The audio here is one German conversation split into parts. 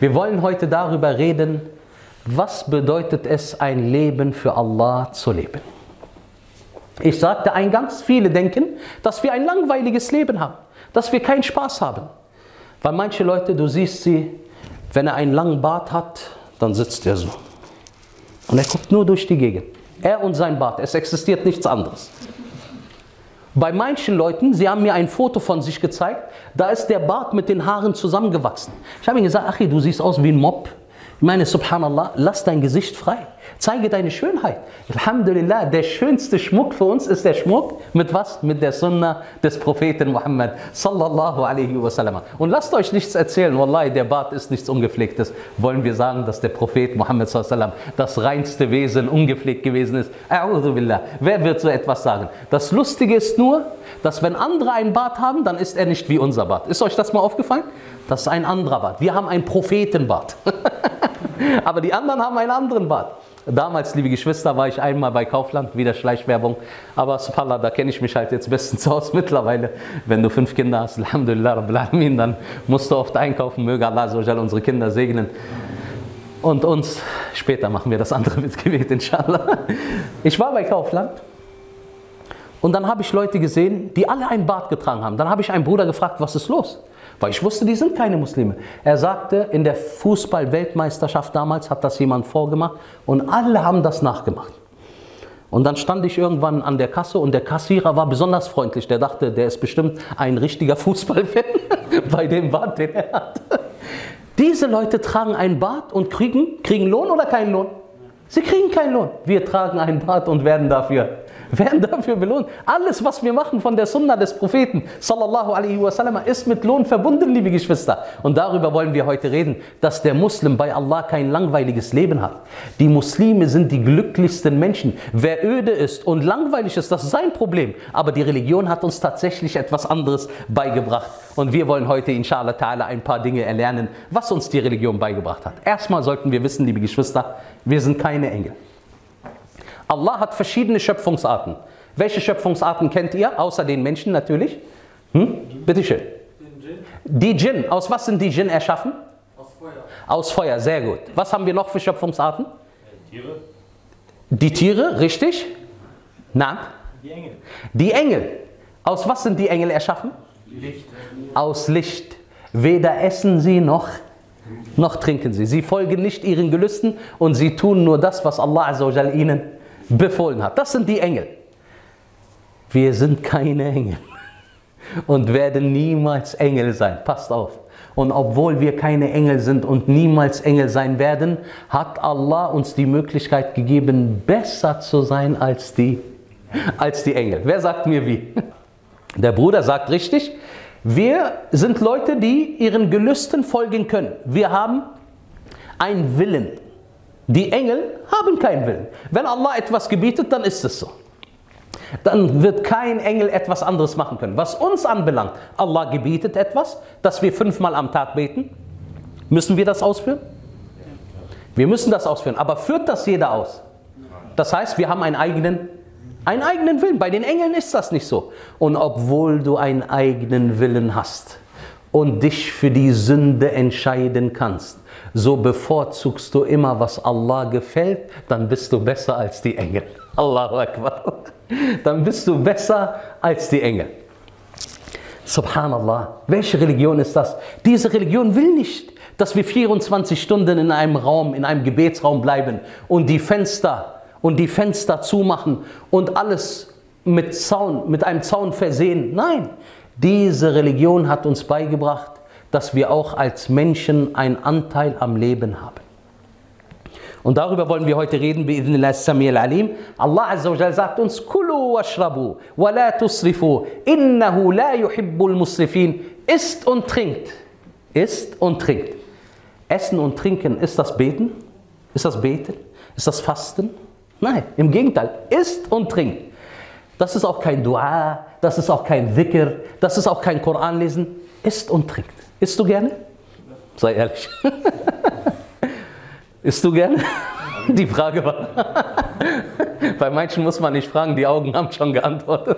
Wir wollen heute darüber reden, was bedeutet es, ein Leben für Allah zu leben. Ich sagte eingangs, viele denken, dass wir ein langweiliges Leben haben, dass wir keinen Spaß haben. Weil manche Leute, du siehst sie, wenn er einen langen Bart hat, dann sitzt er so. Und er guckt nur durch die Gegend. Er und sein Bart, es existiert nichts anderes. Bei manchen Leuten, sie haben mir ein Foto von sich gezeigt, da ist der Bart mit den Haaren zusammengewachsen. Ich habe ihm gesagt, Achi, du siehst aus wie ein Mob. Ich meine, subhanallah, lass dein Gesicht frei. Zeige deine Schönheit. Alhamdulillah, der schönste Schmuck für uns ist der Schmuck mit was? Mit der Sunna des Propheten Muhammad sallallahu alaihi wasallam. Und lasst euch nichts erzählen, wallahi, der Bart ist nichts Ungepflegtes. Wollen wir sagen, dass der Prophet Muhammad sallallahu das reinste Wesen ungepflegt gewesen ist? A'udhu billah. Wer wird so etwas sagen? Das Lustige ist nur, dass wenn andere einen Bart haben, dann ist er nicht wie unser Bart. Ist euch das mal aufgefallen? Das ist ein anderer Bart. Wir haben einen Prophetenbart. Aber die anderen haben einen anderen Bart. Damals, liebe Geschwister, war ich einmal bei Kaufland, wieder Schleichwerbung. Aber subhanallah, da kenne ich mich halt jetzt bestens aus mittlerweile. Wenn du fünf Kinder hast, Alhamdulillah, Alamin, dann musst du oft einkaufen. Möge Allah unsere Kinder segnen. Und uns, später machen wir das andere mit Gebet, inshallah. Ich war bei Kaufland und dann habe ich Leute gesehen, die alle ein Bart getragen haben. Dann habe ich einen Bruder gefragt, was ist los? Weil ich wusste, die sind keine Muslime. Er sagte, in der Fußball-Weltmeisterschaft damals hat das jemand vorgemacht und alle haben das nachgemacht. Und dann stand ich irgendwann an der Kasse und der Kassierer war besonders freundlich. Der dachte, der ist bestimmt ein richtiger Fußballfan bei dem Bart, den er hat. Diese Leute tragen einen Bart und kriegen, kriegen Lohn oder keinen Lohn? Sie kriegen keinen Lohn. Wir tragen einen Bart und werden dafür werden dafür belohnt. Alles, was wir machen von der Sunna des Propheten, sallallahu alaihi wasallam, ist mit Lohn verbunden, liebe Geschwister. Und darüber wollen wir heute reden, dass der Muslim bei Allah kein langweiliges Leben hat. Die Muslime sind die glücklichsten Menschen. Wer öde ist und langweilig ist, das ist sein Problem. Aber die Religion hat uns tatsächlich etwas anderes beigebracht. Und wir wollen heute, inshallah ta'ala, ein paar Dinge erlernen, was uns die Religion beigebracht hat. Erstmal sollten wir wissen, liebe Geschwister, wir sind keine Engel. Allah hat verschiedene Schöpfungsarten. Welche Schöpfungsarten kennt ihr? Außer den Menschen natürlich. Hm? Bitte schön. Die Djinn. Aus was sind die Djinn erschaffen? Aus Feuer. Aus Feuer, sehr gut. Was haben wir noch für Schöpfungsarten? Tiere. Die Tiere, richtig? Na? Die Engel. Die Engel. Aus was sind die Engel erschaffen? Licht. Aus Licht. Weder essen sie noch, noch trinken sie. Sie folgen nicht ihren Gelüsten und sie tun nur das, was Allah ihnen befohlen hat. Das sind die Engel. Wir sind keine Engel und werden niemals Engel sein. Passt auf. Und obwohl wir keine Engel sind und niemals Engel sein werden, hat Allah uns die Möglichkeit gegeben, besser zu sein als die, als die Engel. Wer sagt mir wie? Der Bruder sagt richtig, wir sind Leute, die ihren Gelüsten folgen können. Wir haben einen Willen. Die Engel haben keinen Willen. Wenn Allah etwas gebietet, dann ist es so. Dann wird kein Engel etwas anderes machen können. Was uns anbelangt, Allah gebietet etwas, dass wir fünfmal am Tag beten. Müssen wir das ausführen? Wir müssen das ausführen. Aber führt das jeder aus? Das heißt, wir haben einen eigenen, einen eigenen Willen. Bei den Engeln ist das nicht so. Und obwohl du einen eigenen Willen hast und dich für die Sünde entscheiden kannst, so bevorzugst du immer, was Allah gefällt, dann bist du besser als die Engel. Allahu Akbar. Dann bist du besser als die Engel. Subhanallah. Welche Religion ist das? Diese Religion will nicht, dass wir 24 Stunden in einem Raum, in einem Gebetsraum bleiben und die Fenster und die Fenster zumachen und alles mit Zaun, mit einem Zaun versehen. Nein, diese Religion hat uns beigebracht, dass wir auch als Menschen einen Anteil am Leben haben. Und darüber wollen wir heute reden, bi'idhnillah samir alim. Allah Azza wa Jal sagt uns, Kulu washrabu, wa la tusrifu, innahu la yuhibbul musrifin. Isst und trinkt. Isst und trinkt. Essen und trinken, ist das Beten? Ist das Beten? Ist das Fasten? Nein, im Gegenteil. Isst und trinkt. Das ist auch kein Dua, das ist auch kein Dhikr, das ist auch kein Koranlesen. Isst und trinkt. Isst du gerne? Sei ehrlich. Isst du gerne? Die Frage war. Bei manchen muss man nicht fragen, die Augen haben schon geantwortet.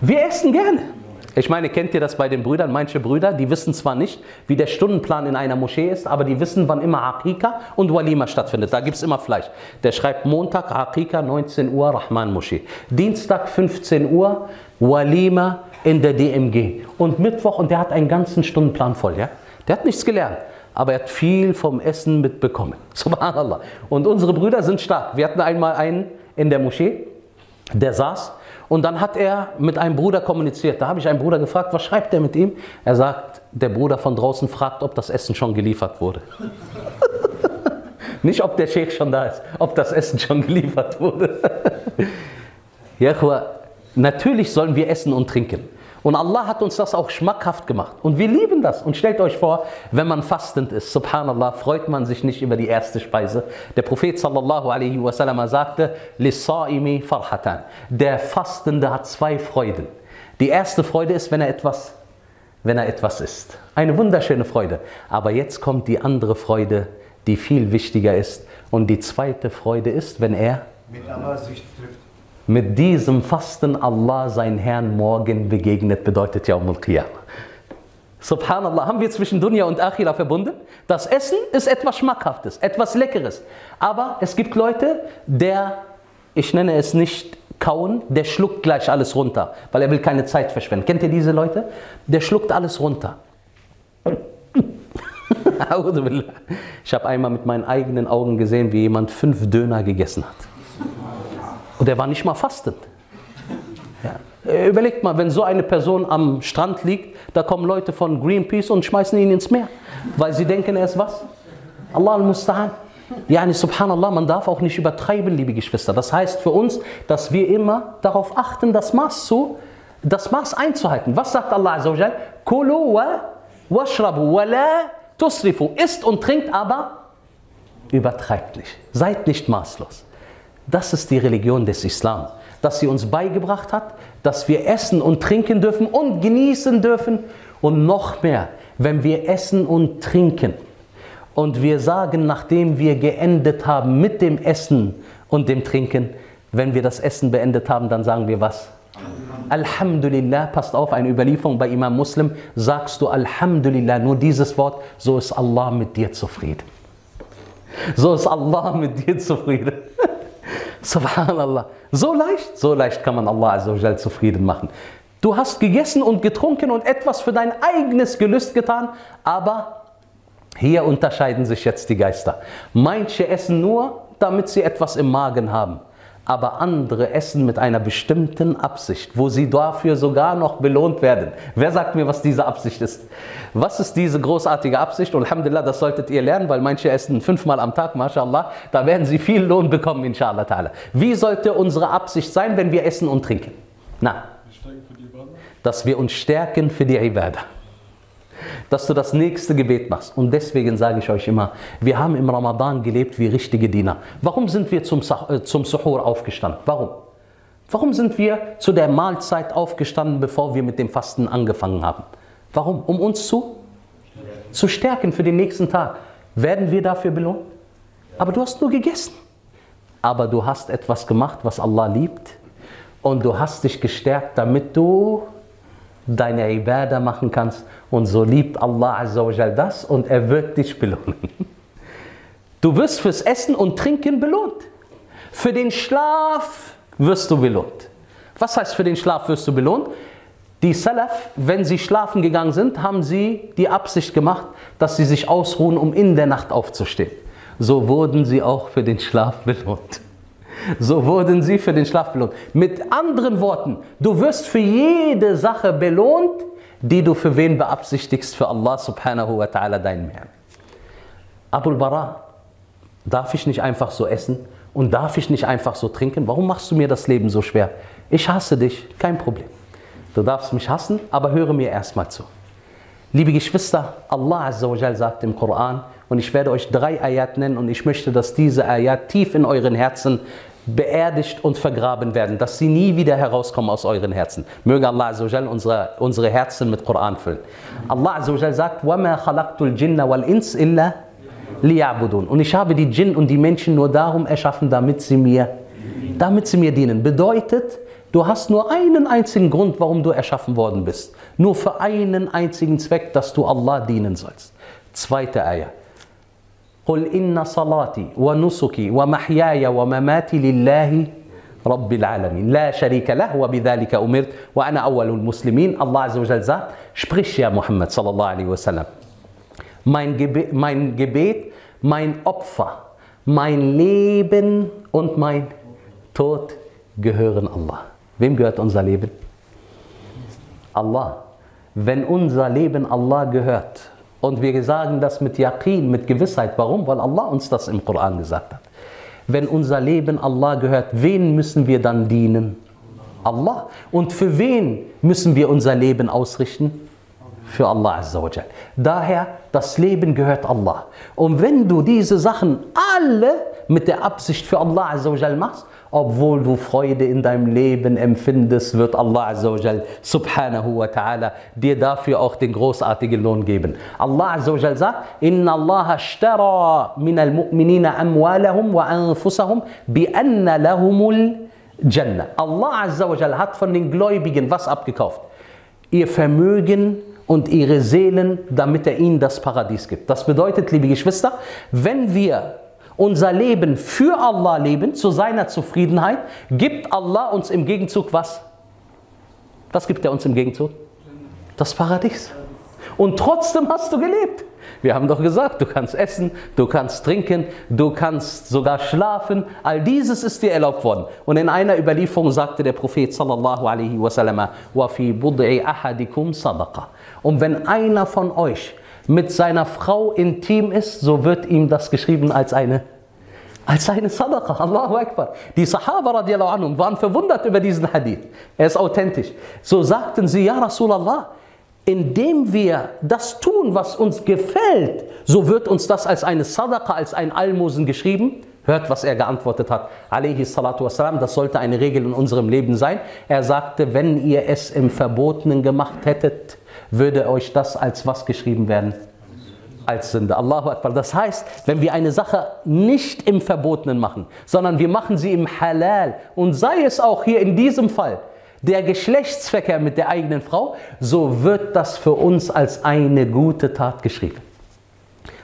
Wir essen gerne. Ich meine, kennt ihr das bei den Brüdern? Manche Brüder, die wissen zwar nicht, wie der Stundenplan in einer Moschee ist, aber die wissen, wann immer Akika und Walima stattfindet. Da gibt es immer Fleisch. Der schreibt Montag Akika, 19 Uhr, Rahman Moschee. Dienstag, 15 Uhr, Walima in der DMG. Und Mittwoch, und der hat einen ganzen Stundenplan voll. Ja? Der hat nichts gelernt, aber er hat viel vom Essen mitbekommen. Subhanallah. Und unsere Brüder sind stark. Wir hatten einmal einen in der Moschee, der saß und dann hat er mit einem Bruder kommuniziert. Da habe ich einen Bruder gefragt, was schreibt er mit ihm? Er sagt, der Bruder von draußen fragt, ob das Essen schon geliefert wurde. Nicht, ob der Sheikh schon da ist, ob das Essen schon geliefert wurde. ja, natürlich sollen wir essen und trinken. Und Allah hat uns das auch schmackhaft gemacht. Und wir lieben das. Und stellt euch vor, wenn man fastend ist, subhanallah, freut man sich nicht über die erste Speise. Der Prophet sallallahu alaihi wasallam sagte, Lissaimi farhatan. Der Fastende hat zwei Freuden. Die erste Freude ist, wenn er etwas, wenn er etwas isst. Eine wunderschöne Freude. Aber jetzt kommt die andere Freude, die viel wichtiger ist. Und die zweite Freude ist, wenn er mit Allah sich trifft mit diesem Fasten Allah sein Herrn morgen begegnet, bedeutet Yawm al-Qiyamah. Subhanallah, haben wir zwischen Dunya und Akhira verbunden? Das Essen ist etwas Schmackhaftes, etwas Leckeres. Aber es gibt Leute, der, ich nenne es nicht kauen, der schluckt gleich alles runter, weil er will keine Zeit verschwenden. Kennt ihr diese Leute? Der schluckt alles runter. ich habe einmal mit meinen eigenen Augen gesehen, wie jemand fünf Döner gegessen hat. Und er war nicht mal fastend. Ja. Äh, überlegt mal, wenn so eine Person am Strand liegt, da kommen Leute von Greenpeace und schmeißen ihn ins Meer, weil sie denken, er ist was? Allah al-Musta'an. Yani subhanallah, man darf auch nicht übertreiben, liebe Geschwister. Das heißt für uns, dass wir immer darauf achten, das Maß zu, das Maß einzuhalten. Was sagt Allah Azzawajal? Kulu wa washrabu wa la tusrifu. Isst und trinkt, aber übertreibt nicht. Seid nicht maßlos. Das ist die Religion des Islam, dass sie uns beigebracht hat, dass wir essen und trinken dürfen und genießen dürfen. Und noch mehr, wenn wir essen und trinken und wir sagen, nachdem wir geendet haben mit dem Essen und dem Trinken, wenn wir das Essen beendet haben, dann sagen wir was? Alhamdulillah, passt auf, eine Überlieferung bei Imam Muslim, sagst du Alhamdulillah, nur dieses Wort, so ist Allah mit dir zufrieden. So ist Allah mit dir zufrieden. Subhanallah. So leicht, so leicht kann man Allah Azzawajal zufrieden machen. Du hast gegessen und getrunken und etwas für dein eigenes Gelüst getan, aber hier unterscheiden sich jetzt die Geister. Manche essen nur, damit sie etwas im Magen haben aber andere essen mit einer bestimmten Absicht, wo sie dafür sogar noch belohnt werden. Wer sagt mir, was diese Absicht ist? Was ist diese großartige Absicht? Und Alhamdulillah, das solltet ihr lernen, weil manche essen fünfmal am Tag, mashallah, da werden sie viel Lohn bekommen, inshallah ta'ala. Wie sollte unsere Absicht sein, wenn wir essen und trinken? Na, dass wir uns stärken für die Ibadah dass du das nächste Gebet machst. Und deswegen sage ich euch immer, wir haben im Ramadan gelebt wie richtige Diener. Warum sind wir zum, äh, zum Suhur aufgestanden? Warum? Warum sind wir zu der Mahlzeit aufgestanden, bevor wir mit dem Fasten angefangen haben? Warum? Um uns zu, zu stärken für den nächsten Tag. Werden wir dafür belohnt? Aber du hast nur gegessen. Aber du hast etwas gemacht, was Allah liebt. Und du hast dich gestärkt, damit du deine Ibadah machen kannst. Und so liebt Allah Azzawajal das und er wird dich belohnen. Du wirst fürs Essen und Trinken belohnt. Für den Schlaf wirst du belohnt. Was heißt für den Schlaf wirst du belohnt? Die Salaf, wenn sie schlafen gegangen sind, haben sie die Absicht gemacht, dass sie sich ausruhen, um in der Nacht aufzustehen. So wurden sie auch für den Schlaf belohnt. So wurden sie für den Schlaf belohnt. Mit anderen Worten, du wirst für jede Sache belohnt, die du für wen beabsichtigst, für Allah subhanahu wa ta'ala, deinen Herrn. Abul Bara, darf ich nicht einfach so essen und darf ich nicht einfach so trinken? Warum machst du mir das Leben so schwer? Ich hasse dich, kein Problem. Du darfst mich hassen, aber höre mir erstmal zu. Liebe Geschwister, Allah Azza sagt im Koran, und ich werde euch drei Ayat nennen und ich möchte, dass diese Ayat tief in euren Herzen beerdigt und vergraben werden, dass sie nie wieder herauskommen aus euren Herzen. Möge Allah Azzawajal unsere, unsere Herzen mit Koran füllen. Allah Azzawajal sagt, وَمَا خَلَقْتُ الْجِنَّ وَالْإِنسِ إِلَّا لِيَعْبُدُونَ Und ich habe die Djinn und die Menschen nur darum erschaffen, damit sie mir Damit sie mir dienen. Bedeutet, du hast nur einen einzigen Grund, warum du erschaffen worden bist. Nur für einen einzigen Zweck, dass du Allah dienen sollst. Zweite Eier. قل إن صلاتي ونسكي ومحياي ومماتي لله رب العالمين. لا شريك له وبذلك أمرت وأنا أول المسلمين. الله عز وجل زاد شبغش يا محمد صلى الله عليه وسلم. Mein Gebet mein Opfer mein Leben und mein Tod gehören Allah. Wem gehört unser Leben? Allah. Wenn unser Leben Allah gehört und wir sagen das mit Yaqin, mit Gewissheit. Warum? Weil Allah uns das im Koran gesagt hat. Wenn unser Leben Allah gehört, wen müssen wir dann dienen? Allah. Und für wen müssen wir unser Leben ausrichten? Für Allah. Daher, das Leben gehört Allah. Und wenn du diese Sachen alle mit der Absicht für Allah machst, obwohl du Freude in deinem Leben empfindest, wird Allah Azzawajal subhanahu wa ta'ala dir dafür auch den großartigen Lohn geben. Allah Azzawajal sagt, Inna Allah ashtara min al-mu'minina amwalahum wa anfusahum bi anna lahumul Jannah. Allah Azzawajal hat von den Gläubigen was abgekauft? Ihr Vermögen und ihre Seelen, damit er ihnen das Paradies gibt. Das bedeutet, liebe Geschwister, wenn wir unser Leben für Allah leben, zu seiner Zufriedenheit, gibt Allah uns im Gegenzug was? Was gibt er uns im Gegenzug? Das Paradies. Und trotzdem hast du gelebt. Wir haben doch gesagt, du kannst essen, du kannst trinken, du kannst sogar schlafen. All dieses ist dir erlaubt worden. Und in einer Überlieferung sagte der Prophet sallallahu alaihi wasallam, wa fi bud'i ahadikum sadaqa. Und wenn einer von euch mit seiner Frau intim ist, so wird ihm das geschrieben als eine als eine Sadaqa. Allahu Akbar. Die Sahaba radiallahu anhum waren verwundert über diesen Hadith. Er ist authentisch. So sagten sie, ja Rasulallah, indem wir das tun, was uns gefällt, so wird uns das als eine Sadaqa, als ein Almosen geschrieben. Hört, was er geantwortet hat. Wassalam, das sollte eine Regel in unserem Leben sein. Er sagte, wenn ihr es im Verbotenen gemacht hättet, würde euch das als was geschrieben werden? Als Sünde. Allahu Akbar. Das heißt, wenn wir eine Sache nicht im Verbotenen machen, sondern wir machen sie im Halal und sei es auch hier in diesem Fall der Geschlechtsverkehr mit der eigenen Frau, so wird das für uns als eine gute Tat geschrieben.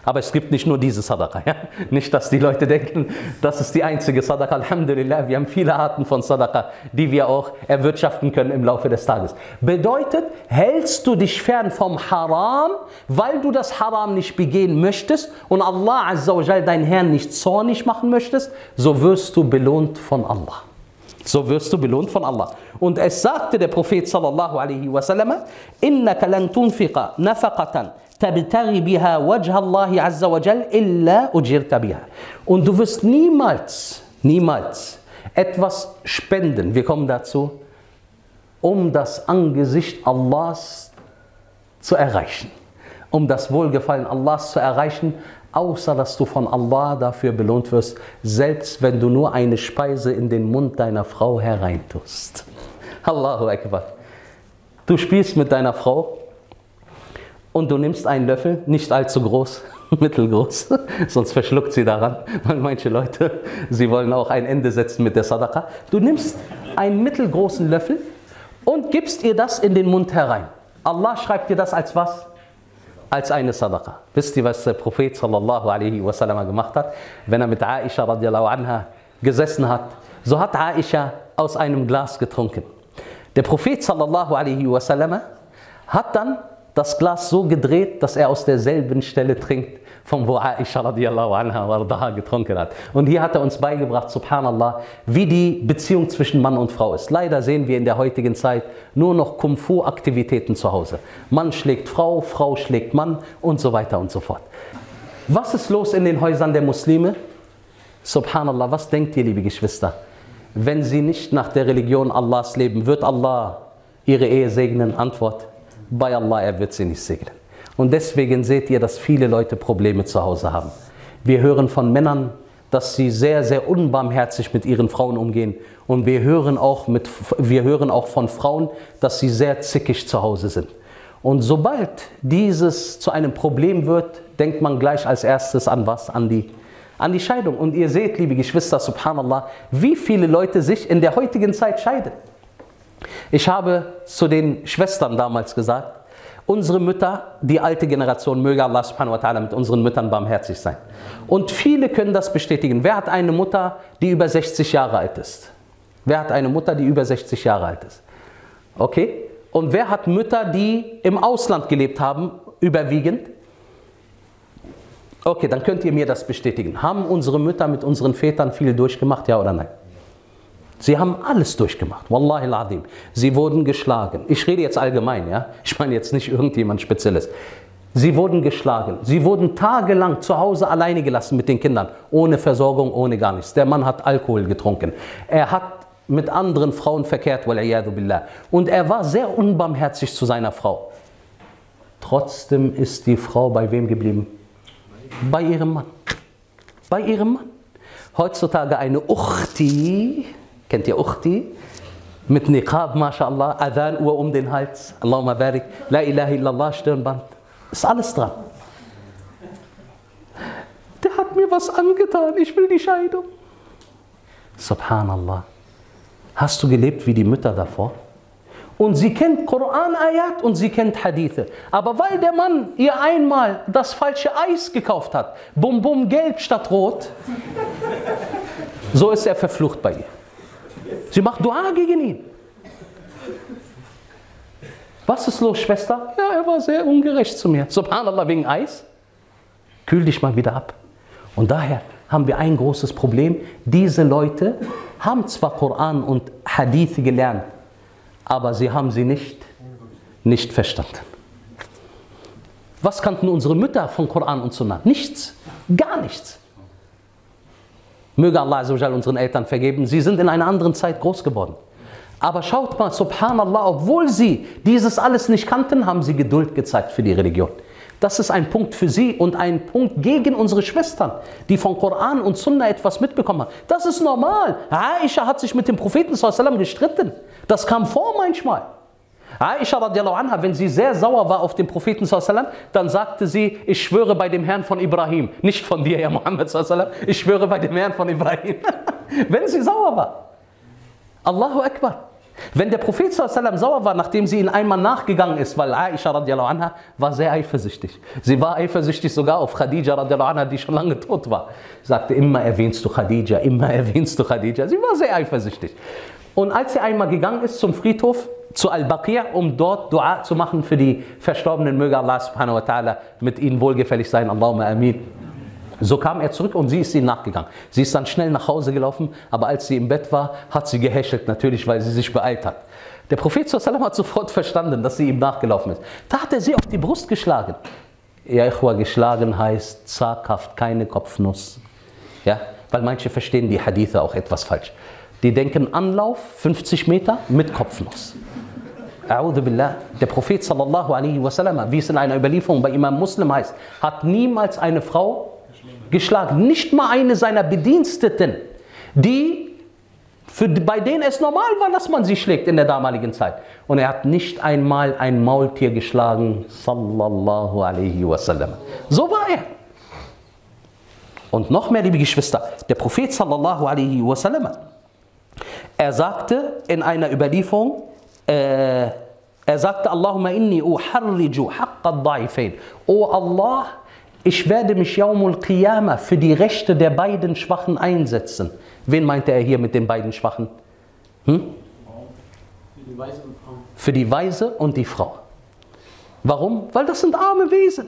Aber es gibt nicht nur diese Sadaqa. Ja? Nicht, dass die Leute denken, das ist die einzige Sadaqa. Alhamdulillah, wir haben viele Arten von Sadaqa, die wir auch erwirtschaften können im Laufe des Tages. Bedeutet, hältst du dich fern vom Haram, weil du das Haram nicht begehen möchtest und Allah Azza wa Jal, dein Herrn, nicht zornig machen möchtest, so wirst du belohnt von Allah. So wirst du belohnt von Allah. Und es sagte der Prophet sallallahu alaihi wasallam, innaka lan tunfiqa nafaqatan biha wajha Allah azza wa jal illa ujirta biha. Und du wirst niemals, niemals etwas spenden, wir kommen dazu, um das Angesicht Allahs zu erreichen, um das Wohlgefallen Allahs zu erreichen, außer dass du von Allah dafür belohnt wirst, selbst wenn du nur eine Speise in den Mund deiner Frau hereintust. Allahu Akbar. Du spielst mit deiner Frau und du nimmst einen Löffel, nicht allzu groß, mittelgroß, sonst verschluckt sie daran, weil manche Leute, sie wollen auch ein Ende setzen mit der Sadaqa. Du nimmst einen mittelgroßen Löffel und gibst ihr das in den Mund herein. Allah schreibt dir das als was? Als eine Sadaqa. Wisst ihr, was der Prophet sallallahu alaihi wasallam gemacht hat? Wenn er mit Aisha radiallahu anha gesessen hat, so hat Aisha aus einem Glas getrunken. Der Prophet sallallahu alaihi wasallam hat dann das Glas so gedreht, dass er aus derselben Stelle trinkt, von wo Aisha radiallahu anha wardaha getrunken hat. Und hier hat er uns beigebracht, subhanallah, wie die Beziehung zwischen Mann und Frau ist. Leider sehen wir in der heutigen Zeit nur noch Kung-Fu-Aktivitäten zu Hause. Mann schlägt Frau, Frau schlägt Mann und so weiter und so fort. Was ist los in den Häusern der Muslime? Subhanallah, was denkt ihr, liebe Geschwister? Wenn sie nicht nach der Religion Allahs leben, wird Allah ihre Ehe segnen? Antwort, bei Allah, er wird sie nicht segnen. Und deswegen seht ihr, dass viele Leute Probleme zu Hause haben. Wir hören von Männern, dass sie sehr, sehr unbarmherzig mit ihren Frauen umgehen. Und wir hören auch, mit, wir hören auch von Frauen, dass sie sehr zickig zu Hause sind. Und sobald dieses zu einem Problem wird, denkt man gleich als erstes an was? An die, an die Scheidung. Und ihr seht, liebe Geschwister, subhanallah, wie viele Leute sich in der heutigen Zeit scheiden. Ich habe zu den Schwestern damals gesagt, unsere Mütter, die alte Generation, möge Allah subhanahu wa ta'ala mit unseren Müttern barmherzig sein. Und viele können das bestätigen. Wer hat eine Mutter, die über 60 Jahre alt ist? Wer hat eine Mutter, die über 60 Jahre alt ist? Okay? Und wer hat Mütter, die im Ausland gelebt haben, überwiegend? Okay, dann könnt ihr mir das bestätigen. Haben unsere Mütter mit unseren Vätern viel durchgemacht, ja oder nein? Sie haben alles durchgemacht. Wallahi al-Adim. Sie wurden geschlagen. Ich rede jetzt allgemein, ja? Ich meine jetzt nicht irgendjemand Spezielles. Sie wurden geschlagen. Sie wurden tagelang zu Hause alleine gelassen mit den Kindern. Ohne Versorgung, ohne gar nichts. Der Mann hat Alkohol getrunken. Er hat mit anderen Frauen verkehrt, billah. Und er war sehr unbarmherzig zu seiner Frau. Trotzdem ist die Frau bei wem geblieben? Bei ihrem Mann. Bei ihrem Mann. Heutzutage eine Uchti, kennt ihr Uchti? Mit Niqab, mashallah, Adhan-Uhr um den Hals, Allahumma barik, La ilaha illallah, Stirnband. Ist alles dran. Der hat mir was angetan, ich will die Scheidung. Subhanallah. Hast du gelebt wie die Mütter davor? Und sie kennt Koran-Ayat und sie kennt Hadithe. Aber weil der Mann ihr einmal das falsche Eis gekauft hat, bum bum gelb statt rot, so ist er verflucht bei ihr. Sie macht Dua gegen ihn. Was ist los, Schwester? Ja, er war sehr ungerecht zu mir. Subhanallah, wegen Eis. Kühl dich mal wieder ab. Und daher haben wir ein großes Problem. Diese Leute haben zwar Koran und Hadith gelernt, aber sie haben sie nicht, nicht verstanden. Was kannten unsere Mütter von Koran und Sunnah? Nichts, gar nichts. Möge Allah unseren Eltern vergeben, sie sind in einer anderen Zeit groß geworden. Aber schaut mal, subhanallah, obwohl sie dieses alles nicht kannten, haben sie Geduld gezeigt für die Religion. Das ist ein Punkt für sie und ein Punkt gegen unsere Schwestern, die von Koran und Sunna etwas mitbekommen haben. Das ist normal. Aisha hat sich mit dem Propheten gestritten. Das kam vor manchmal. Aisha radiallahu anha, wenn sie sehr sauer war auf den Propheten dann sagte sie, ich schwöre bei dem Herrn von Ibrahim, nicht von dir, ja Muhammad ich schwöre bei dem Herrn von Ibrahim. wenn sie sauer war. Allahu Akbar. Wenn der Prophet sauer war, nachdem sie ihn einmal nachgegangen ist, weil Aisha radiallahu anha war sehr eifersüchtig. Sie war eifersüchtig sogar auf Khadija radiallahu anha, die schon lange tot war. Sie sagte, immer erwähnst du Khadija, immer erwähnst du Khadija. Sie war sehr eifersüchtig. Und als sie einmal gegangen ist zum Friedhof, zu Al-Baqir, um dort Dua zu machen für die Verstorbenen, möge Allah subhanahu wa ta'ala mit ihnen wohlgefällig sein. Allahumma amin. So kam er zurück und sie ist ihm nachgegangen. Sie ist dann schnell nach Hause gelaufen, aber als sie im Bett war, hat sie gehäschelt, natürlich, weil sie sich beeilt hat. Der Prophet sallam hat sofort verstanden, dass sie ihm nachgelaufen ist. Da hat er sie auf die Brust geschlagen. Ja, Ikhwa, geschlagen heißt zaghaft, keine Kopfnuss. Ja, weil manche verstehen die Hadithe auch etwas falsch. Die denken Anlauf 50 Meter mit Kopfnuss. Der Prophet sallallahu alaihi wasallam, wie es in einer Überlieferung bei Imam Muslim heißt, hat niemals eine Frau geschlagen. Nicht mal eine seiner Bediensteten, die für, bei denen es normal war, dass man sie schlägt in der damaligen Zeit. Und er hat nicht einmal ein Maultier geschlagen, sallallahu alaihi wasallam. So war er. Und noch mehr, liebe Geschwister, der Prophet sallallahu alaihi wasallam, er sagte in einer Überlieferung, äh, er sagte, Allahumma inni uharriju haqqa ad O Allah, ich werde mich Yaumul Qiyamah für die Rechte der beiden Schwachen einsetzen. Wen meinte er hier mit den beiden Schwachen? Hm? Für die Weise und Frau. Für die Weise und die Frau. Warum? Weil das sind arme Wesen.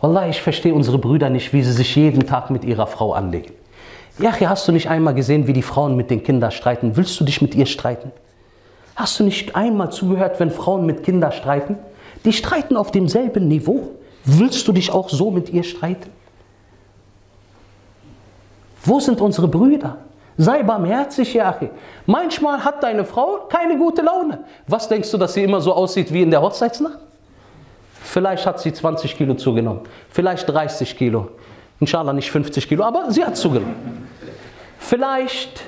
Wallah, ich verstehe unsere Brüder nicht, wie sie sich jeden Tag mit ihrer Frau anlegen. Ja, hast du nicht einmal gesehen, wie die Frauen mit den Kindern streiten? Willst du dich mit ihr streiten? Hast du nicht einmal zugehört, wenn Frauen mit Kindern streiten? Die streiten auf demselben Niveau. Willst du dich auch so mit ihr streiten? Wo sind unsere Brüder? Sei barmherzig, Yachi. Manchmal hat deine Frau keine gute Laune. Was denkst du, dass sie immer so aussieht wie in der Hochzeitsnacht? Vielleicht hat sie 20 Kilo zugenommen, vielleicht 30 Kilo. Inshallah nicht 50 Kilo, aber sie hat zugenommen. Vielleicht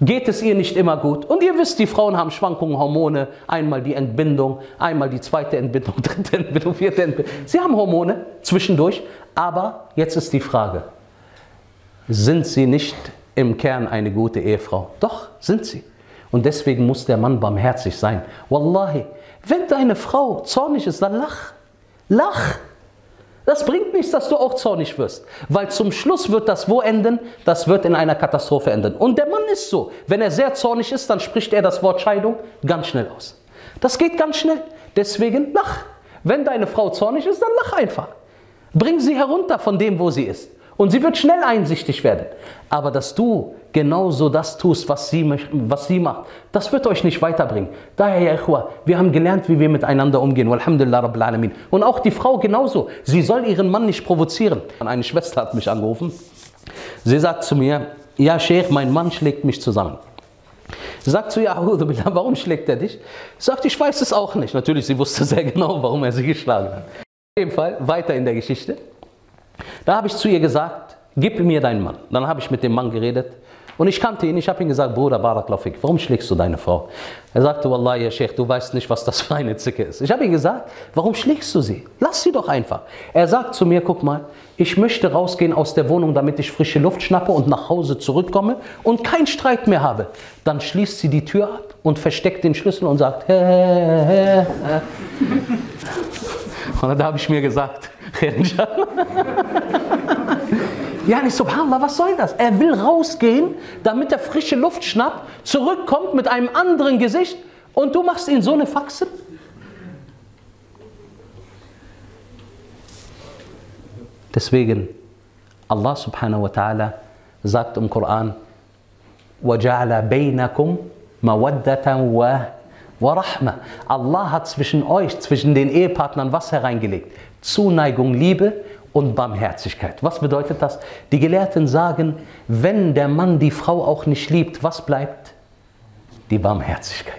geht es ihr nicht immer gut. Und ihr wisst, die Frauen haben Schwankungen, Hormone, einmal die Entbindung, einmal die zweite Entbindung, dritte Entbindung, vierte Entbindung. Sie haben Hormone zwischendurch, aber jetzt ist die Frage, sind sie nicht im Kern eine gute Ehefrau. Doch, sind sie. Und deswegen muss der Mann barmherzig sein. Wallahi, wenn deine Frau zornig ist, dann lach. Lach. Das bringt nichts, dass du auch zornig wirst. Weil zum Schluss wird das wo enden? Das wird in einer Katastrophe enden. Und der Mann ist so. Wenn er sehr zornig ist, dann spricht er das Wort Scheidung ganz schnell aus. Das geht ganz schnell. Deswegen lach. Wenn deine Frau zornig ist, dann lach einfach. Bring sie herunter von dem, wo sie ist. Und sie wird schnell einsichtig werden. Aber dass du genauso das tust, was sie, was sie macht, das wird euch nicht weiterbringen. Daher, ja, Ikhwa, wir haben gelernt, wie wir miteinander umgehen. Alhamdulillah Rabbil Alamin. Und auch die Frau genauso. Sie soll ihren Mann nicht provozieren. Eine Schwester hat mich angerufen. Sie sagt zu mir, ja, Sheikh, mein Mann schlägt mich zusammen. Sagt zu ihr, warum schlägt er dich? Sagt, ich weiß es auch nicht. Natürlich, sie wusste sehr genau, warum er sie geschlagen hat. Auf jeden Fall, weiter in der Geschichte. Da habe ich zu ihr gesagt, gib mir deinen Mann. Dann habe ich mit dem Mann geredet und ich kannte ihn. Ich habe ihm gesagt, Bruder Baraklafik, warum schlägst du deine Frau? Er sagte, Wallah, ya Sheikh, du weißt nicht, was das für eine Zicke ist. Ich habe ihm gesagt, warum schlägst du sie? Lass sie doch einfach. Er sagt zu mir, guck mal, ich möchte rausgehen aus der Wohnung, damit ich frische Luft schnappe und nach Hause zurückkomme und keinen Streit mehr habe. Dann schließt sie die Tür ab und versteckt den Schlüssel und sagt, hä, hä, hä. Und da habe ich mir gesagt, ja, nicht subhanallah, was soll das? Er will rausgehen, damit er frische Luft schnappt, zurückkommt mit einem anderen Gesicht und du machst ihn so eine Faxe? Deswegen, Allah subhanahu wa ta'ala sagt im Koran, وَجَعَلَ بَيْنَكُمْ مَوَدَّةً Warahma. Allah hat zwischen euch, zwischen den Ehepartnern was hereingelegt? Zuneigung, Liebe und Barmherzigkeit. Was bedeutet das? Die Gelehrten sagen, wenn der Mann die Frau auch nicht liebt, was bleibt? Die Barmherzigkeit.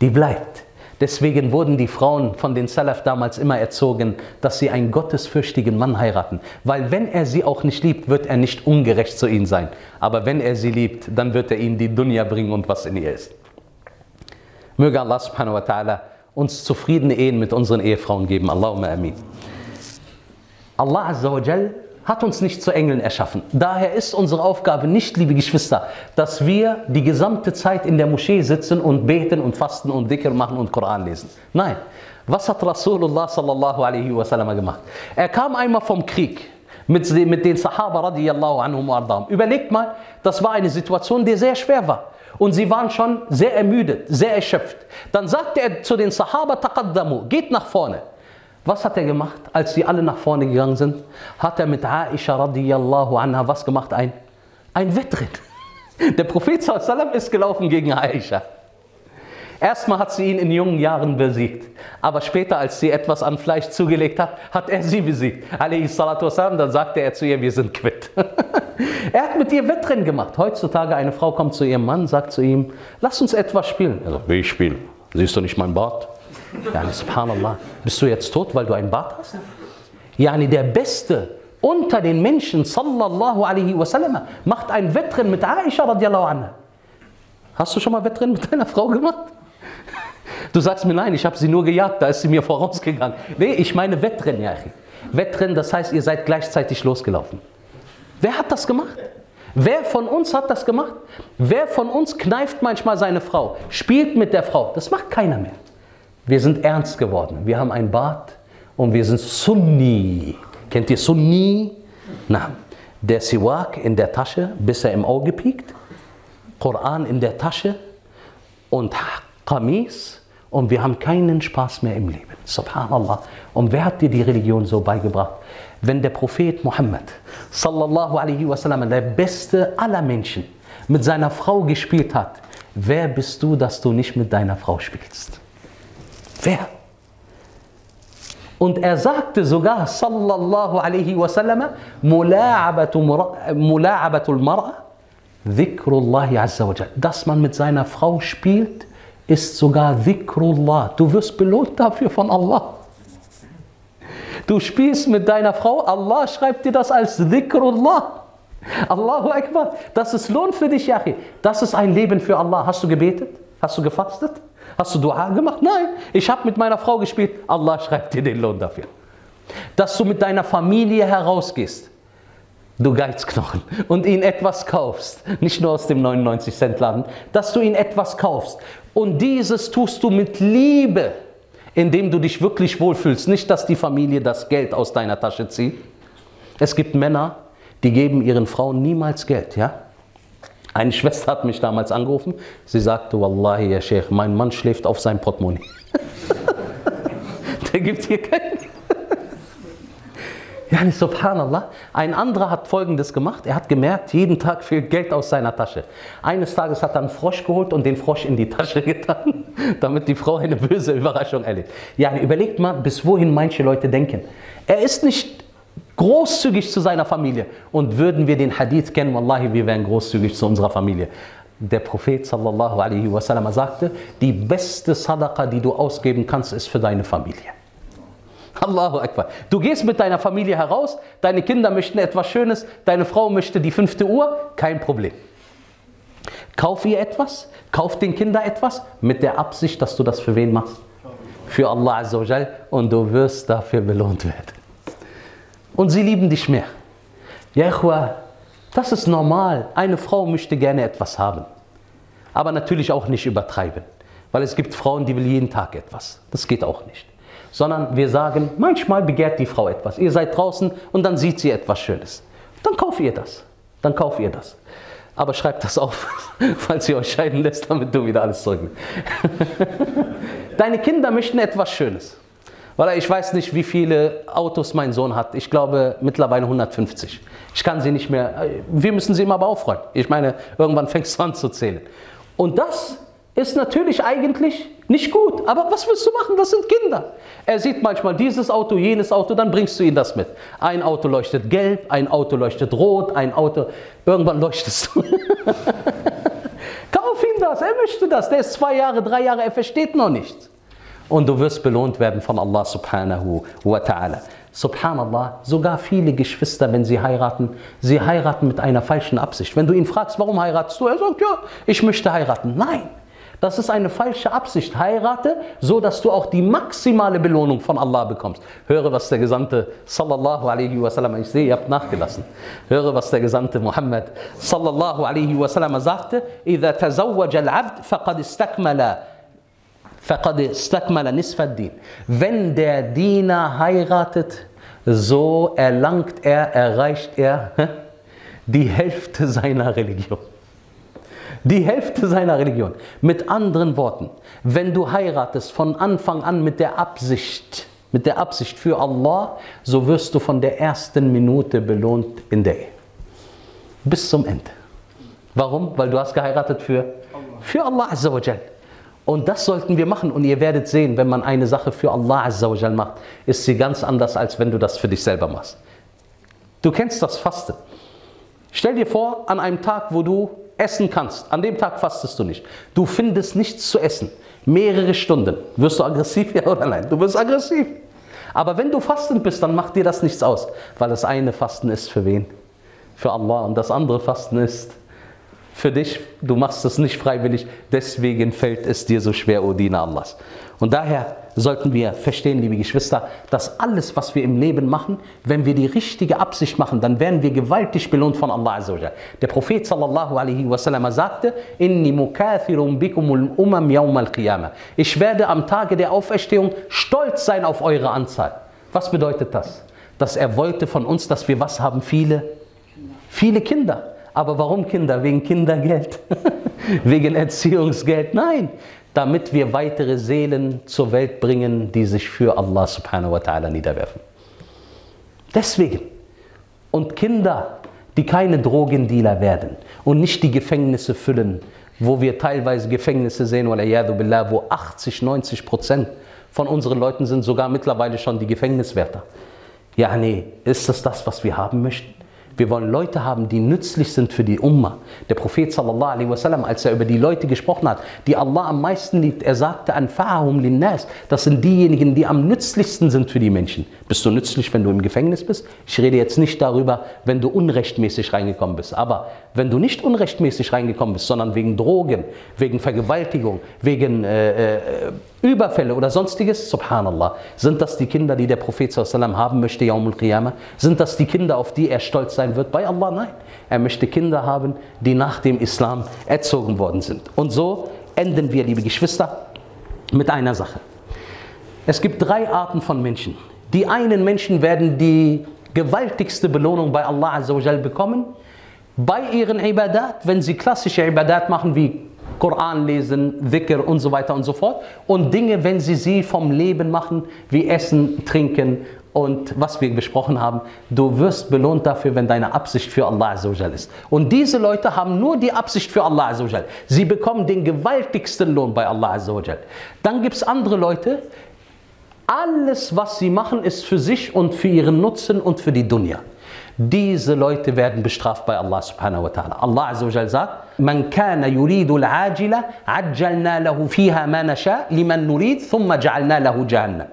Die bleibt. Deswegen wurden die Frauen von den Salaf damals immer erzogen, dass sie einen gottesfürchtigen Mann heiraten. Weil wenn er sie auch nicht liebt, wird er nicht ungerecht zu ihnen sein. Aber wenn er sie liebt, dann wird er ihnen die Dunja bringen und was in ihr ist. Möge Allah subhanahu wa ta'ala uns zufriedene Ehen mit unseren Ehefrauen geben. Allahumma amin. Allah Azza wa Jal hat uns nicht zu Engeln erschaffen. Daher ist unsere Aufgabe nicht, liebe Geschwister, dass wir die gesamte Zeit in der Moschee sitzen und beten und fasten und Dhikr machen und Koran lesen. Nein. Was hat Rasulullah sallallahu alaihi wasallam gemacht? Er kam einmal vom Krieg mit, den Sahaba radiyallahu anhum. Überlegt mal, das war eine Situation, die sehr schwer war. Und sie waren schon sehr ermüdet, sehr erschöpft. Dann sagte er zu den Sahaba, taqaddamu, geht nach vorne. Was hat er gemacht, als sie alle nach vorne gegangen sind? Hat er mit Aisha radiyallahu anha was gemacht? Ein, ein Wettrennen. Der Prophet ist gelaufen gegen Aisha. Erstmal hat sie ihn in jungen Jahren besiegt, aber später, als sie etwas an Fleisch zugelegt hat, hat er sie besiegt. Wassalam, dann sagte er zu ihr, wir sind quitt. er hat mit ihr Wettrennen gemacht. Heutzutage eine Frau kommt zu ihrem Mann, sagt zu ihm, lass uns etwas spielen. Er sagt, wie ich spielen? Siehst du nicht mein Bart? Yani, subhanallah, bist du jetzt tot, weil du einen Bart hast? Yani, der Beste unter den Menschen, sallallahu alaihi wasallam, macht ein Wettrennen mit Aisha radiallahu anha. Hast du schon mal Wettrennen mit deiner Frau gemacht? Du sagst mir, nein, ich habe sie nur gejagt, da ist sie mir vorausgegangen. Nee, ich meine Wettrennen, ja. Wettrennen, das heißt, ihr seid gleichzeitig losgelaufen. Wer hat das gemacht? Wer von uns hat das gemacht? Wer von uns kneift manchmal seine Frau, spielt mit der Frau? Das macht keiner mehr. Wir sind ernst geworden. Wir haben ein Bart und wir sind Sunni. Kennt ihr Sunni? Na, der Siwak in der Tasche, bis er im Auge piekt. Koran in der Tasche und Qamis und wir haben keinen Spaß mehr im Leben. Subhanallah. Und wer hat dir die Religion so beigebracht? Wenn der Prophet Muhammad, sallallahu alaihi wasallam, der beste aller Menschen, mit seiner Frau gespielt hat, wer bist du, dass du nicht mit deiner Frau spielst? Wer? Und er sagte sogar, sallallahu alaihi wasallam, mula'abatul mar'a, dhikrullahi azza wa dass man mit seiner Frau spielt, ist sogar Dhikrullah. Du wirst belohnt dafür von Allah. Du spielst mit deiner Frau, Allah schreibt dir das als Dhikrullah. Allahu Akbar. Das ist Lohn für dich, Yachi. Das ist ein Leben für Allah. Hast du gebetet? Hast du gefastet? Hast du Dua gemacht? Nein. Ich habe mit meiner Frau gespielt. Allah schreibt dir den Lohn dafür. Dass du mit deiner Familie herausgehst. du Geizknochen, und ihn etwas kaufst, nicht nur aus dem 99 Cent Laden, dass du ihn etwas kaufst. Und dieses tust du mit Liebe, indem du dich wirklich wohlfühlst. Nicht, dass die Familie das Geld aus deiner Tasche zieht. Es gibt Männer, die geben ihren Frauen niemals Geld, ja? Eine Schwester hat mich damals angerufen. Sie sagte, Wallahi, Herr Sheikh, mein Mann schläft auf seinem Portemonnaie. Der gibt hier kein ja, subhanallah. Ein anderer hat folgendes gemacht. Er hat gemerkt, jeden Tag fehlt Geld aus seiner Tasche. Eines Tages hat er einen Frosch geholt und den Frosch in die Tasche getan, damit die Frau eine böse Überraschung erlebt. Ja, überlegt mal, bis wohin manche Leute denken. Er ist nicht großzügig zu seiner Familie. Und würden wir den Hadith kennen, Wallahi, wir wären großzügig zu unserer Familie. Der Prophet sallallahu alaihi wasallam sagte, die beste Sadaqa, die du ausgeben kannst, ist für deine Familie. Allahu Akbar. Du gehst mit deiner Familie heraus, deine Kinder möchten etwas Schönes, deine Frau möchte die fünfte Uhr, kein Problem. Kauf ihr etwas, kauf den Kindern etwas, mit der Absicht, dass du das für wen machst? Für Allah Azzawajal und du wirst dafür belohnt werden. Und sie lieben dich mehr. Ja, das ist normal. Eine Frau möchte gerne etwas haben. Aber natürlich auch nicht übertreiben. Weil es gibt Frauen, die will jeden Tag etwas. Das geht auch nicht sondern wir sagen, manchmal begehrt die Frau etwas. Ihr seid draußen und dann sieht sie etwas Schönes. Dann kauft ihr das. Dann kauft ihr das. Aber schreibt das auf, falls ihr euch scheiden lässt, damit du wieder alles zurücknimmst. Deine Kinder möchten etwas Schönes. Weil ich weiß nicht, wie viele Autos mein Sohn hat. Ich glaube mittlerweile 150. Ich kann sie nicht mehr. Wir müssen sie immer aber aufräumen. Ich meine, irgendwann fängst du an zu zählen. Und das ist natürlich eigentlich nicht gut. Aber was willst du machen? Das sind Kinder. Er sieht manchmal dieses Auto, jenes Auto, dann bringst du ihm das mit. Ein Auto leuchtet gelb, ein Auto leuchtet rot, ein Auto. Irgendwann leuchtest du. Kauf ihm das, er möchte das. Der ist zwei Jahre, drei Jahre, er versteht noch nichts. Und du wirst belohnt werden von Allah subhanahu wa ta'ala. Subhanallah, sogar viele Geschwister, wenn sie heiraten, sie heiraten mit einer falschen Absicht. Wenn du ihn fragst, warum heiratest du? Er sagt, ja, ich möchte heiraten. Nein, das ist eine falsche Absicht. Heirate, so dass du auch die maximale Belohnung von Allah bekommst. Höre, was der Gesandte sallallahu alaihi wasallam, ich sehe, ihr habt nachgelassen. Höre, was der Gesandte Muhammad sallallahu alaihi wasallam sagte: "Idha tazawwaja al-'abd faqad istakmala" Wenn der Diener heiratet, so erlangt er, erreicht er die Hälfte seiner Religion. Die Hälfte seiner Religion. Mit anderen Worten, wenn du heiratest von Anfang an mit der Absicht, mit der Absicht für Allah, so wirst du von der ersten Minute belohnt in der Ehe. Bis zum Ende. Warum? Weil du hast geheiratet für, für Allah Azza wa Jal. Und das sollten wir machen. Und ihr werdet sehen, wenn man eine Sache für Allah Azza wa Jal macht, ist sie ganz anders, als wenn du das für dich selber machst. Du kennst das Fasten. Stell dir vor, an einem Tag, wo du essen kannst, an dem Tag fastest du nicht. Du findest nichts zu essen. Mehrere Stunden. Wirst du aggressiv, ja oder nein? Du wirst aggressiv. Aber wenn du fastend bist, dann macht dir das nichts aus. Weil das eine Fasten ist für wen? Für Allah. Und das andere Fasten ist für dich. Du machst es nicht freiwillig. Deswegen fällt es dir so schwer, O Diener Allahs. Und daher sollten wir verstehen, liebe Geschwister, dass alles, was wir im Leben machen, wenn wir die richtige Absicht machen, dann werden wir gewaltig belohnt von Allah. Der Prophet sallallahu alaihi wasallam sagte, Ich werde am Tage der Auferstehung stolz sein auf eure Anzahl. Was bedeutet das? Dass er wollte von uns, dass wir was haben? Viele, viele Kinder. Aber warum Kinder? Wegen Kindergeld? Wegen Erziehungsgeld? Nein, damit wir weitere Seelen zur Welt bringen, die sich für Allah subhanahu wa ta'ala niederwerfen. Deswegen. Und Kinder, die keine Drogendealer werden und nicht die Gefängnisse füllen, wo wir teilweise Gefängnisse sehen, wo 80, 90 Prozent von unseren Leuten sind sogar mittlerweile schon die Gefängniswärter. Ja, nee, ist das das, was wir haben möchten? Wir wollen Leute haben, die nützlich sind für die Umma. Der Prophet sallallahu alaihi wasallam, als er über die Leute gesprochen hat, die Allah am meisten liebt, er sagte anfa'ahum linnas, das sind diejenigen, die am nützlichsten sind für die Menschen. Bist du nützlich, wenn du im Gefängnis bist? Ich rede jetzt nicht darüber, wenn du unrechtmäßig reingekommen bist, aber wenn du nicht unrechtmäßig reingekommen bist, sondern wegen Drogen, wegen Vergewaltigung, wegen äh, äh, Überfälle oder sonstiges, subhanallah, sind das die Kinder, die der Prophet sallam haben möchte, Yawmul Qiyamah? Sind das die Kinder, auf die er stolz sein wird? Bei Allah, nein. Er möchte Kinder haben, die nach dem Islam erzogen worden sind. Und so enden wir, liebe Geschwister, mit einer Sache. Es gibt drei Arten von Menschen. Die einen Menschen werden die gewaltigste Belohnung bei Allah Azzawajal bekommen, bei ihren Ibadat, wenn sie klassische Ibadat machen wie Koran lesen, Dhikr und so weiter und so fort. Und Dinge, wenn sie sie vom Leben machen, wie Essen, Trinken und was wir besprochen haben, du wirst belohnt dafür, wenn deine Absicht für Allah Azzawajal ist. Und diese Leute haben nur die Absicht für Allah Azzawajal. Sie bekommen den gewaltigsten Lohn bei Allah Azzawajal. Dann gibt es andere Leute, alles, was sie machen, ist für sich und für ihren Nutzen und für die Dunya. Diese Leute werden bestraft bei Allah subhanahu wa ta'ala. Allah azza wa sagt, Man kana yuridu al-ajila, ajjalna lahu fiha ma nasha, liman nurid, thumma ja'alna lahu jahannam.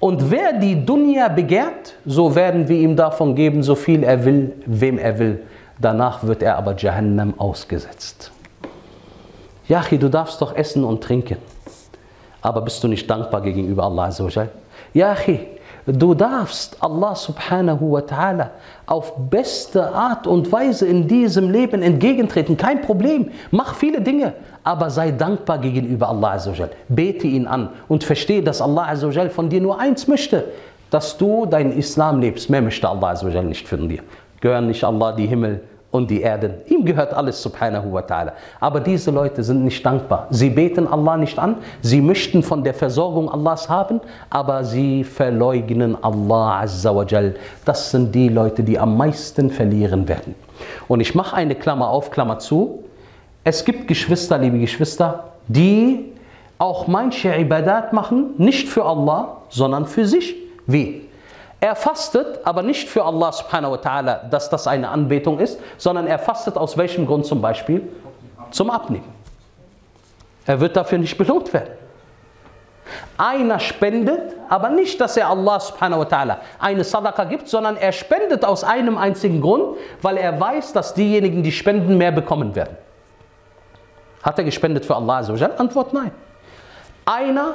Und wer die Dunya begehrt, so werden wir ihm davon geben, so viel er will, wem er will. Danach wird er aber Jahannam ausgesetzt. Yachi, du darfst doch essen und trinken. Aber bist du nicht dankbar gegenüber Allah Azzawajal? Ja, du darfst Allah subhanahu wa ta'ala auf beste Art und Weise in diesem Leben entgegentreten. Kein Problem. Mach viele Dinge. Aber sei dankbar gegenüber Allah Azzawajal. Bete ihn an und verstehe, dass Allah Azzawajal von dir nur eins möchte. Dass du deinen Islam lebst. Mehr möchte Allah Azzawajal nicht von dir. Gehören nicht Allah die Himmel und die Erde. Ihm gehört alles, subhanahu wa ta'ala. Aber diese Leute sind nicht dankbar. Sie beten Allah nicht an, sie möchten von der Versorgung Allahs haben, aber sie verleugnen Allah azza wa jal. Das sind die Leute, die am meisten verlieren werden. Und ich mache eine Klammer auf, Klammer zu. Es gibt Geschwister, liebe Geschwister, die auch manche Ibadat machen, nicht für Allah, sondern für sich. Wie? Er fastet, aber nicht für Allah subhanahu wa ta'ala, dass das eine Anbetung ist, sondern er fastet aus welchem Grund zum Beispiel? Zum Abnehmen. Er wird dafür nicht belohnt werden. Einer spendet, aber nicht, dass er Allah subhanahu wa ta'ala eine Sadaqa gibt, sondern er spendet aus einem einzigen Grund, weil er weiß, dass diejenigen, die spenden, mehr bekommen werden. Hat er gespendet für Allah? Antwort nein. Einer,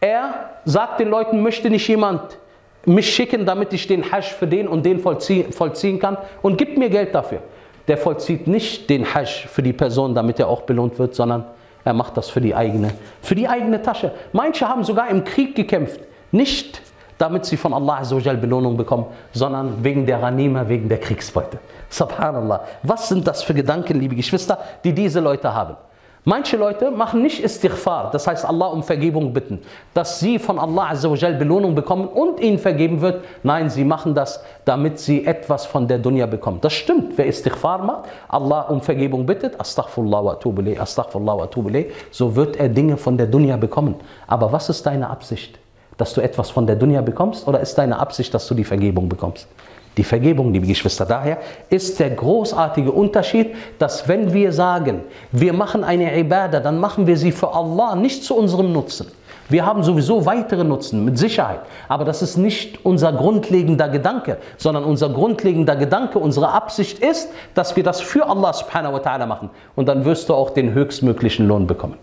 er sagt den Leuten, möchte nicht jemand mich schicken, damit ich den Hajj für den und den vollziehen, vollziehen kann und gibt mir Geld dafür. Der vollzieht nicht den Hajj für die Person, damit er auch belohnt wird, sondern er macht das für die eigene, für die eigene Tasche. Manche haben sogar im Krieg gekämpft, nicht damit sie von Allah Belohnung bekommen, sondern wegen der Ranima, wegen der Kriegsbeute. Subhanallah. Was sind das für Gedanken, liebe Geschwister, die diese Leute haben? Manche Leute machen nicht Istighfar, das heißt Allah um Vergebung bitten, dass sie von Allah Azzawajal Belohnung bekommen und ihnen vergeben wird. Nein, sie machen das, damit sie etwas von der Dunya bekommen. Das stimmt, wer Istighfar macht, Allah um Vergebung bittet, Astaghfirullah wa atubule, Astaghfirullah wa atubule, so wird er Dinge von der Dunya bekommen. Aber was ist deine Absicht? Dass du etwas von der Dunya bekommst oder ist deine Absicht, dass du die Vergebung bekommst? Die Vergebung, liebe Geschwister, daher ist der großartige Unterschied, dass wenn wir sagen, wir machen eine Ibadah, dann machen wir sie für Allah, nicht zu unserem Nutzen. Wir haben sowieso weitere Nutzen, mit Sicherheit. Aber das ist nicht unser grundlegender Gedanke, sondern unser grundlegender Gedanke, unsere Absicht ist, dass wir das für Allah subhanahu wa ta'ala machen. Und dann wirst du auch den höchstmöglichen Lohn bekommen.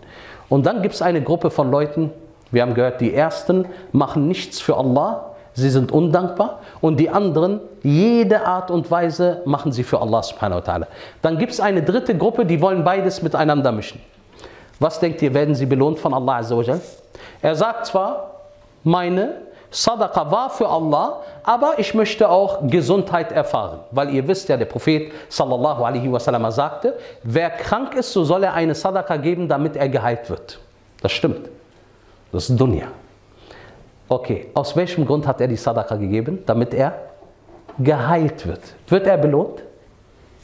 Und dann gibt es eine Gruppe von Leuten, wir haben gehört, die ersten machen nichts für Allah, sie sind undankbar und die anderen, jede Art und Weise machen sie für Allah subhanahu wa ta'ala. Dann gibt es eine dritte Gruppe, die wollen beides miteinander mischen. Was denkt ihr, werden sie belohnt von Allah azza Er sagt zwar, meine Sadaqa war für Allah, aber ich möchte auch Gesundheit erfahren. Weil ihr wisst ja, der Prophet sallallahu alaihi wasallam sagte, wer krank ist, so soll er eine Sadaqa geben, damit er geheilt wird. Das stimmt. Das ist Dunya. Okay, aus welchem Grund hat er die Sadaqa gegeben? Damit er geheilt wird. Wird er belohnt?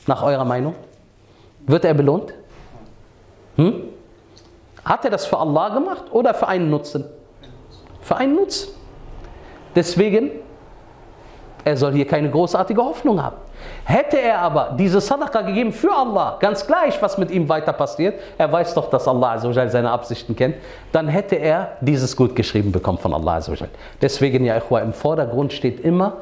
Nach eurer Meinung? Wird er belohnt? Hm? Hat er das für Allah gemacht oder für einen Nutzen? Für einen Nutzen. Deswegen, er soll hier keine großartige Hoffnung haben. Hätte er aber diese Sadaqa gegeben für Allah, ganz gleich, was mit ihm weiter passiert, er weiß doch, dass Allah seine Absichten kennt, dann hätte er dieses Gut geschrieben bekommen von Allah. Deswegen, ja, im Vordergrund steht immer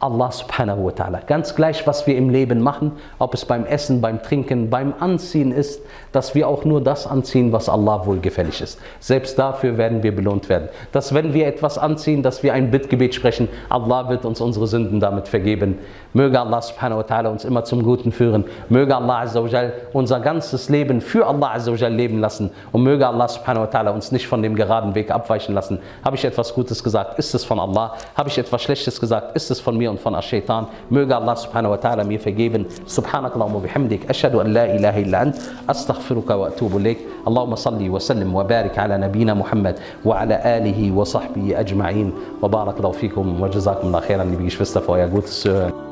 Allah subhanahu wa ta'ala. Ganz gleich, was wir im Leben machen, ob es beim Essen, beim Trinken, beim Anziehen ist, dass wir auch nur das anziehen, was Allah wohlgefällig ist. Selbst dafür werden wir belohnt werden. Dass wenn wir etwas anziehen, dass wir ein Bittgebet sprechen, Allah wird uns unsere Sünden damit vergeben. Möge Allah subhanahu wa ta'ala uns immer zum Guten führen. Möge Allah azza wa jal unser ganzes Leben für Allah azza wa jal leben lassen. Und möge Allah subhanahu wa ta'ala uns nicht von dem geraden Weg abweichen lassen. Habe ich etwas Gutes gesagt, ist es von Allah. Habe ich etwas Schlechtes gesagt, ist es von mir und von Ash-Shaytan. Möge Allah subhanahu wa ta'ala mir vergeben. Subhanakallahumma bihamdik. Ashhadu an la ilaha illa ant. Astaghfiruka wa atubu ilayk. اللهم صل وسلم وبارك على نبينا محمد وعلى آله وصحبه أجمعين وبارك الله فيكم وجزاكم الله خيرا liebe Geschwister für euer gutes Zuhören